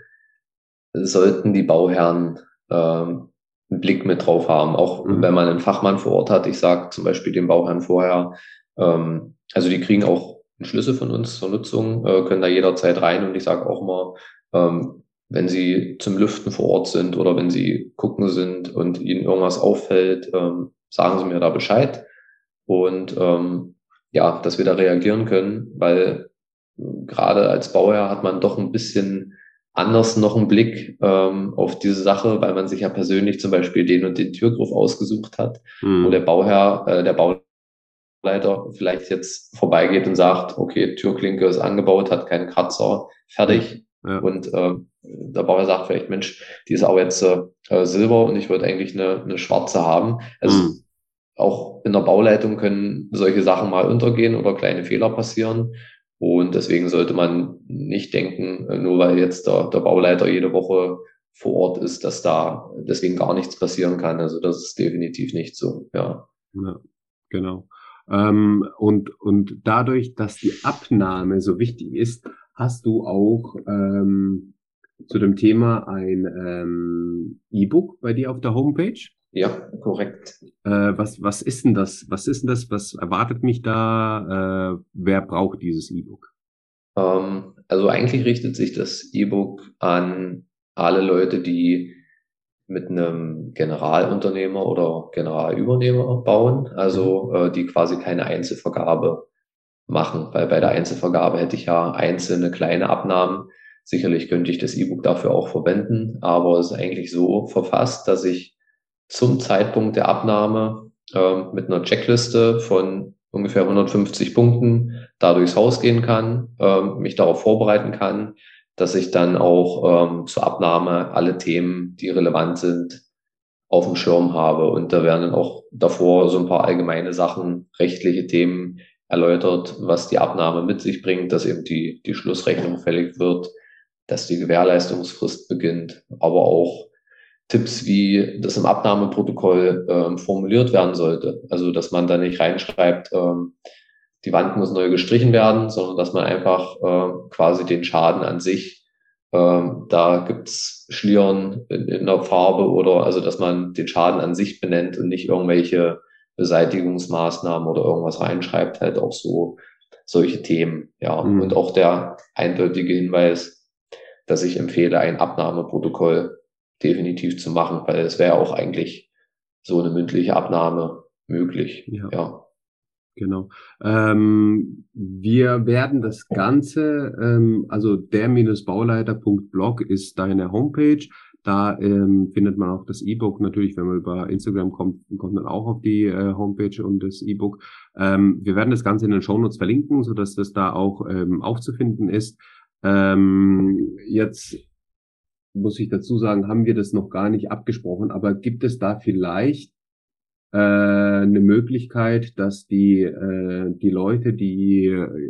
sollten die Bauherren ähm, einen Blick mit drauf haben, auch mhm. wenn man einen Fachmann vor Ort hat. Ich sage zum Beispiel dem Bauherrn vorher, ähm, also die kriegen auch einen Schlüssel von uns zur Nutzung, äh, können da jederzeit rein und ich sage auch mal, ähm, wenn sie zum Lüften vor Ort sind oder wenn sie gucken sind und ihnen irgendwas auffällt, ähm, sagen sie mir da Bescheid und ähm, ja, dass wir da reagieren können, weil gerade als Bauherr hat man doch ein bisschen anders noch einen Blick ähm, auf diese Sache, weil man sich ja persönlich zum Beispiel den und den Türgriff ausgesucht hat, mhm. wo der Bauherr, äh, der Bauleiter vielleicht jetzt vorbeigeht und sagt, okay, Türklinke ist angebaut, hat keinen Kratzer, fertig. Ja. Und äh, der Bauherr sagt vielleicht, Mensch, die ist aber jetzt äh, Silber und ich würde eigentlich eine, eine schwarze haben. Also mhm. auch in der Bauleitung können solche Sachen mal untergehen oder kleine Fehler passieren. Und deswegen sollte man nicht denken, nur weil jetzt der, der Bauleiter jede Woche vor Ort ist, dass da deswegen gar nichts passieren kann. Also das ist definitiv nicht so, ja. Ja, genau. Ähm, und, und dadurch, dass die Abnahme so wichtig ist, hast du auch ähm, zu dem Thema ein ähm, E-Book bei dir auf der Homepage. Ja, korrekt. Äh, was, was ist denn das? Was ist denn das? Was erwartet mich da? Äh, wer braucht dieses E-Book? Ähm, also eigentlich richtet sich das E-Book an alle Leute, die mit einem Generalunternehmer oder Generalübernehmer bauen, also mhm. äh, die quasi keine Einzelvergabe machen, weil bei der Einzelvergabe hätte ich ja einzelne kleine Abnahmen. Sicherlich könnte ich das E-Book dafür auch verwenden, aber es ist eigentlich so verfasst, dass ich zum Zeitpunkt der Abnahme äh, mit einer Checkliste von ungefähr 150 Punkten da durchs Haus gehen kann, äh, mich darauf vorbereiten kann, dass ich dann auch ähm, zur Abnahme alle Themen, die relevant sind, auf dem Schirm habe. Und da werden dann auch davor so ein paar allgemeine Sachen, rechtliche Themen erläutert, was die Abnahme mit sich bringt, dass eben die, die Schlussrechnung fällig wird, dass die Gewährleistungsfrist beginnt, aber auch Tipps, wie das im Abnahmeprotokoll ähm, formuliert werden sollte. Also, dass man da nicht reinschreibt, ähm, die Wand muss neu gestrichen werden, sondern dass man einfach äh, quasi den Schaden an sich, ähm, da gibt's Schlieren in, in der Farbe oder also, dass man den Schaden an sich benennt und nicht irgendwelche Beseitigungsmaßnahmen oder irgendwas reinschreibt, halt auch so solche Themen. Ja, mhm. und auch der eindeutige Hinweis, dass ich empfehle, ein Abnahmeprotokoll definitiv zu machen, weil es wäre auch eigentlich so eine mündliche Abnahme möglich. Ja. ja. Genau. Ähm, wir werden das Ganze, ähm, also der-bauleiter.blog ist deine Homepage. Da ähm, findet man auch das E-Book. Natürlich, wenn man über Instagram kommt, kommt man auch auf die äh, Homepage und das E-Book. Ähm, wir werden das Ganze in den Shownotes verlinken, so dass das da auch ähm, aufzufinden ist. Ähm, jetzt muss ich dazu sagen, haben wir das noch gar nicht abgesprochen, aber gibt es da vielleicht äh, eine Möglichkeit, dass die, äh, die Leute, die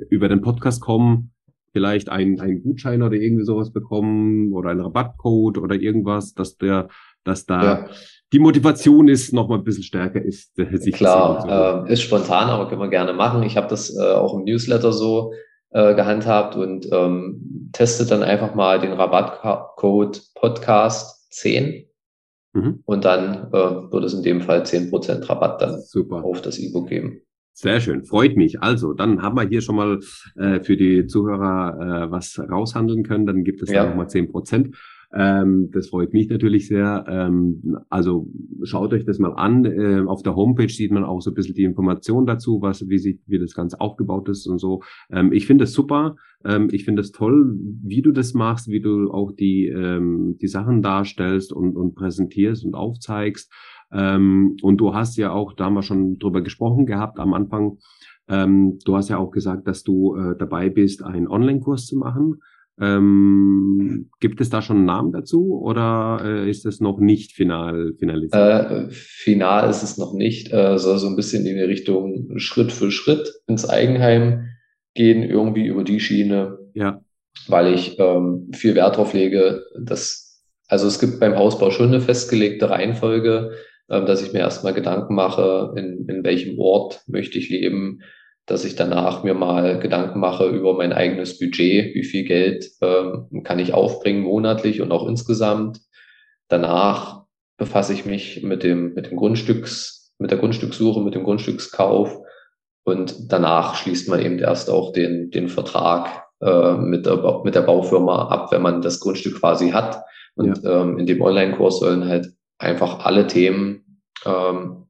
über den Podcast kommen, vielleicht einen, einen Gutschein oder irgendwie sowas bekommen oder einen Rabattcode oder irgendwas, dass der, dass da ja. die Motivation ist, noch mal ein bisschen stärker ist. Sich Klar, äh, ist spontan, aber können wir gerne machen. Ich habe das äh, auch im Newsletter so äh, gehandhabt und ähm, testet dann einfach mal den Rabattcode Podcast 10 Mhm. Und dann äh, wird es in dem Fall zehn Prozent Rabatt dann Super. auf das E-Book geben. Sehr schön, freut mich. Also, dann haben wir hier schon mal äh, für die Zuhörer äh, was raushandeln können. Dann gibt es ja. nochmal zehn Prozent. Ähm, das freut mich natürlich sehr. Ähm, also schaut euch das mal an. Äh, auf der Homepage sieht man auch so ein bisschen die Information dazu, was, wie, sich, wie das Ganze aufgebaut ist und so. Ähm, ich finde es super. Ähm, ich finde es toll, wie du das machst, wie du auch die, ähm, die Sachen darstellst und, und präsentierst und aufzeigst. Ähm, und du hast ja auch, da haben wir schon drüber gesprochen gehabt am Anfang, ähm, du hast ja auch gesagt, dass du äh, dabei bist, einen Online-Kurs zu machen. Ähm, gibt es da schon einen Namen dazu oder äh, ist es noch nicht final finalisiert? Äh, final ist es noch nicht. Äh, soll so ein bisschen in die Richtung Schritt für Schritt ins Eigenheim gehen, irgendwie über die Schiene. Ja. Weil ich ähm, viel Wert drauf lege, dass, also es gibt beim Hausbau schon eine festgelegte Reihenfolge, äh, dass ich mir erstmal Gedanken mache, in, in welchem Ort möchte ich leben, dass ich danach mir mal Gedanken mache über mein eigenes Budget, wie viel Geld ähm, kann ich aufbringen monatlich und auch insgesamt. Danach befasse ich mich mit dem, mit dem Grundstücks, mit der Grundstückssuche, mit dem Grundstückskauf und danach schließt man eben erst auch den, den Vertrag äh, mit, der, mit der Baufirma ab, wenn man das Grundstück quasi hat. Und ja. ähm, in dem Online-Kurs sollen halt einfach alle Themen ähm,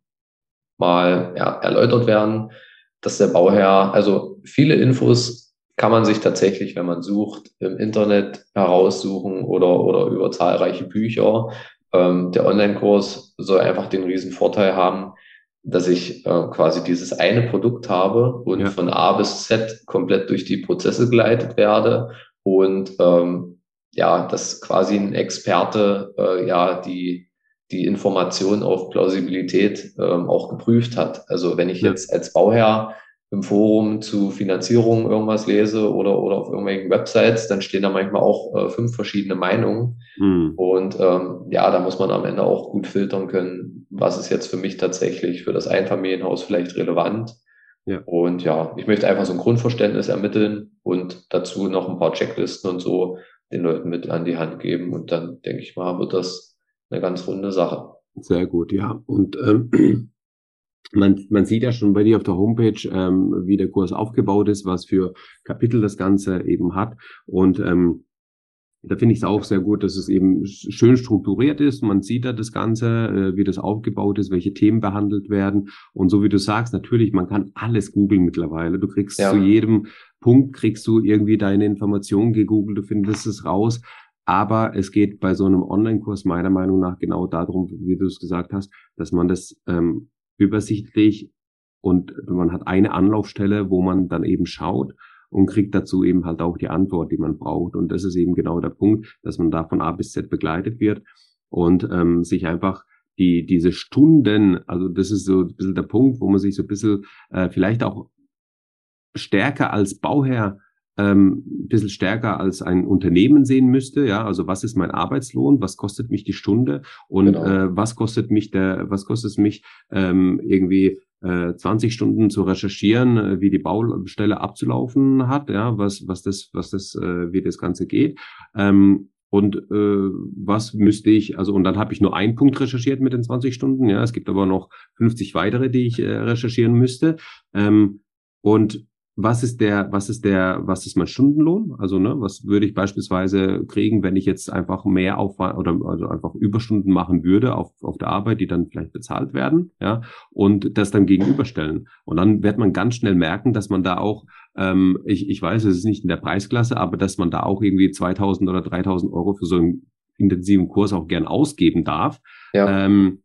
mal ja, erläutert werden dass der Bauherr, also viele Infos kann man sich tatsächlich, wenn man sucht, im Internet heraussuchen oder, oder über zahlreiche Bücher. Ähm, der Online-Kurs soll einfach den riesen Vorteil haben, dass ich äh, quasi dieses eine Produkt habe und ja. von A bis Z komplett durch die Prozesse geleitet werde und ähm, ja, dass quasi ein Experte äh, ja die die Information auf Plausibilität ähm, auch geprüft hat. Also wenn ich jetzt als Bauherr im Forum zu Finanzierung irgendwas lese oder, oder auf irgendwelchen Websites, dann stehen da manchmal auch äh, fünf verschiedene Meinungen. Mhm. Und ähm, ja, da muss man am Ende auch gut filtern können, was ist jetzt für mich tatsächlich für das Einfamilienhaus vielleicht relevant. Ja. Und ja, ich möchte einfach so ein Grundverständnis ermitteln und dazu noch ein paar Checklisten und so den Leuten mit an die Hand geben. Und dann denke ich mal, wird das eine ganz runde Sache. Sehr gut, ja. Und ähm, man, man sieht ja schon bei dir auf der Homepage, ähm, wie der Kurs aufgebaut ist, was für Kapitel das Ganze eben hat. Und ähm, da finde ich es auch sehr gut, dass es eben schön strukturiert ist. Man sieht da das Ganze, äh, wie das aufgebaut ist, welche Themen behandelt werden. Und so wie du sagst, natürlich, man kann alles googeln mittlerweile. Du kriegst ja. zu jedem Punkt, kriegst du irgendwie deine Informationen gegoogelt, du findest es raus. Aber es geht bei so einem Online-Kurs meiner Meinung nach genau darum, wie du es gesagt hast, dass man das ähm, übersichtlich und man hat eine Anlaufstelle, wo man dann eben schaut und kriegt dazu eben halt auch die Antwort, die man braucht. Und das ist eben genau der Punkt, dass man da von A bis Z begleitet wird und ähm, sich einfach die, diese Stunden, also das ist so ein bisschen der Punkt, wo man sich so ein bisschen äh, vielleicht auch stärker als Bauherr ähm, ein bisschen stärker als ein Unternehmen sehen müsste. Ja, also was ist mein Arbeitslohn? Was kostet mich die Stunde? Und genau. äh, was kostet mich der, was kostet es mich ähm, irgendwie äh, 20 Stunden zu recherchieren, äh, wie die Baustelle abzulaufen hat, ja, was, was das, was das, äh, wie das Ganze geht. Ähm, und äh, was müsste ich, also und dann habe ich nur einen Punkt recherchiert mit den 20 Stunden, ja, es gibt aber noch 50 weitere, die ich äh, recherchieren müsste. Ähm, und was ist der, was ist der, was ist mein Stundenlohn? Also, ne, was würde ich beispielsweise kriegen, wenn ich jetzt einfach mehr Aufwand oder also einfach Überstunden machen würde auf, auf der Arbeit, die dann vielleicht bezahlt werden, ja, und das dann gegenüberstellen. Und dann wird man ganz schnell merken, dass man da auch, ähm, ich, ich weiß, es ist nicht in der Preisklasse, aber dass man da auch irgendwie 2000 oder 3000 Euro für so einen intensiven Kurs auch gern ausgeben darf. Ja. Ähm,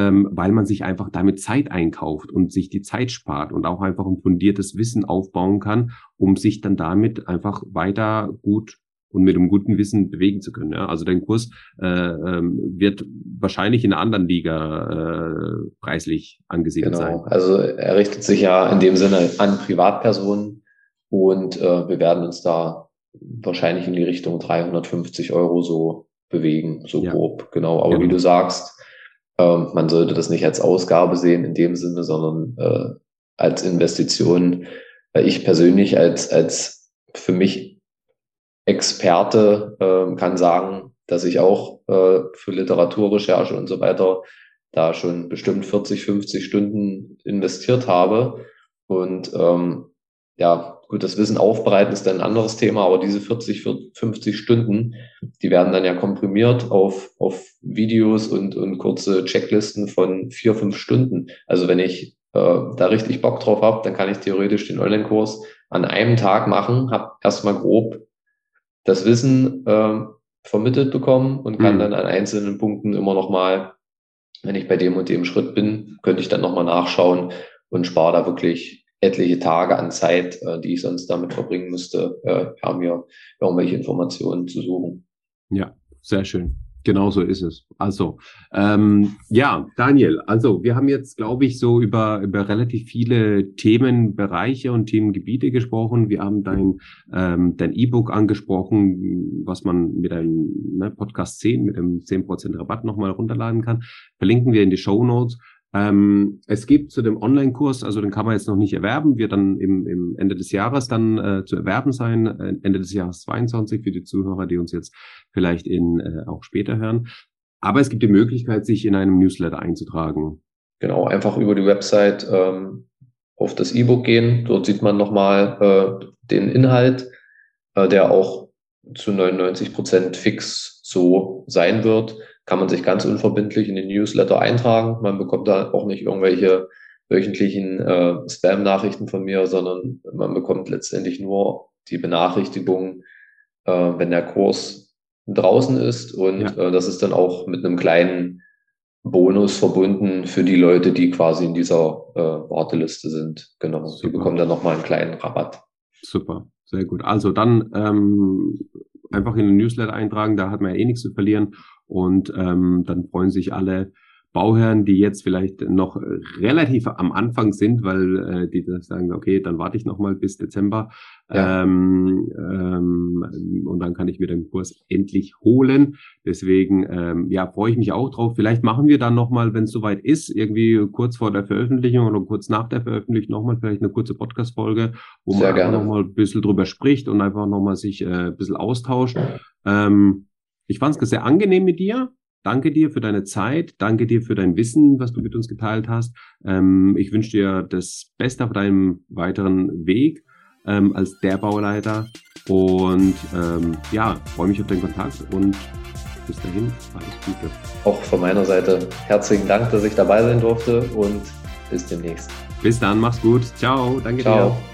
ähm, weil man sich einfach damit Zeit einkauft und sich die Zeit spart und auch einfach ein fundiertes Wissen aufbauen kann, um sich dann damit einfach weiter gut und mit einem guten Wissen bewegen zu können. Ja? Also dein Kurs äh, ähm, wird wahrscheinlich in einer anderen Liga äh, preislich angesiedelt genau. sein. Also er richtet sich ja in dem Sinne an Privatpersonen und äh, wir werden uns da wahrscheinlich in die Richtung 350 Euro so bewegen, so ja. grob. Genau. Aber genau. wie du sagst, ähm, man sollte das nicht als Ausgabe sehen in dem Sinne, sondern äh, als Investition. Weil ich persönlich als, als für mich Experte äh, kann sagen, dass ich auch äh, für Literaturrecherche und so weiter da schon bestimmt 40, 50 Stunden investiert habe. Und ähm, ja, gut, das Wissen aufbereiten ist dann ein anderes Thema, aber diese 40, 50 Stunden, die werden dann ja komprimiert auf, auf Videos und, und kurze Checklisten von vier, fünf Stunden. Also wenn ich äh, da richtig Bock drauf habe, dann kann ich theoretisch den Online-Kurs an einem Tag machen, habe erstmal grob das Wissen äh, vermittelt bekommen und kann mhm. dann an einzelnen Punkten immer noch mal, wenn ich bei dem und dem Schritt bin, könnte ich dann noch mal nachschauen und spare da wirklich etliche Tage an Zeit, äh, die ich sonst damit verbringen müsste, äh, ja, mir irgendwelche Informationen zu suchen. Ja, sehr schön. Genau so ist es. Also, ähm, ja, Daniel, also wir haben jetzt, glaube ich, so über, über relativ viele Themenbereiche und Themengebiete gesprochen. Wir haben dein ähm, dein E-Book angesprochen, was man mit einem ne, Podcast 10 mit dem 10% Rabatt nochmal runterladen kann. Verlinken wir in die Show Notes. Ähm, es gibt zu dem Online-Kurs, also den kann man jetzt noch nicht erwerben, wird dann im, im Ende des Jahres dann äh, zu erwerben sein, äh, Ende des Jahres 22 für die Zuhörer, die uns jetzt vielleicht in äh, auch später hören. Aber es gibt die Möglichkeit, sich in einem Newsletter einzutragen. Genau, einfach über die Website ähm, auf das E-Book gehen. Dort sieht man nochmal äh, den Inhalt, äh, der auch zu 99 Prozent fix so sein wird kann man sich ganz unverbindlich in den Newsletter eintragen. Man bekommt da auch nicht irgendwelche wöchentlichen äh, Spam-Nachrichten von mir, sondern man bekommt letztendlich nur die Benachrichtigung, äh, wenn der Kurs draußen ist. Und ja. äh, das ist dann auch mit einem kleinen Bonus verbunden für die Leute, die quasi in dieser äh, Warteliste sind. Genau. Super. Die bekommen dann nochmal einen kleinen Rabatt. Super, sehr gut. Also dann ähm, einfach in den Newsletter eintragen, da hat man ja eh nichts zu verlieren. Und ähm, dann freuen sich alle Bauherren, die jetzt vielleicht noch relativ am Anfang sind, weil äh, die sagen, okay, dann warte ich noch mal bis Dezember ja. ähm, ähm, und dann kann ich mir den Kurs endlich holen. Deswegen ähm, ja freue ich mich auch drauf. Vielleicht machen wir dann noch mal, wenn es soweit ist, irgendwie kurz vor der Veröffentlichung oder kurz nach der Veröffentlichung noch mal vielleicht eine kurze Podcast-Folge, wo Sehr man gerne. noch mal ein bisschen drüber spricht und einfach noch mal sich äh, ein bisschen austauscht. Ähm, ich fand es sehr angenehm mit dir. Danke dir für deine Zeit. Danke dir für dein Wissen, was du mit uns geteilt hast. Ähm, ich wünsche dir das Beste auf deinem weiteren Weg ähm, als der Bauleiter. Und ähm, ja, freue mich auf den Kontakt und bis dahin alles Gute. Auch von meiner Seite herzlichen Dank, dass ich dabei sein durfte und bis demnächst. Bis dann, mach's gut. Ciao, danke Ciao. dir.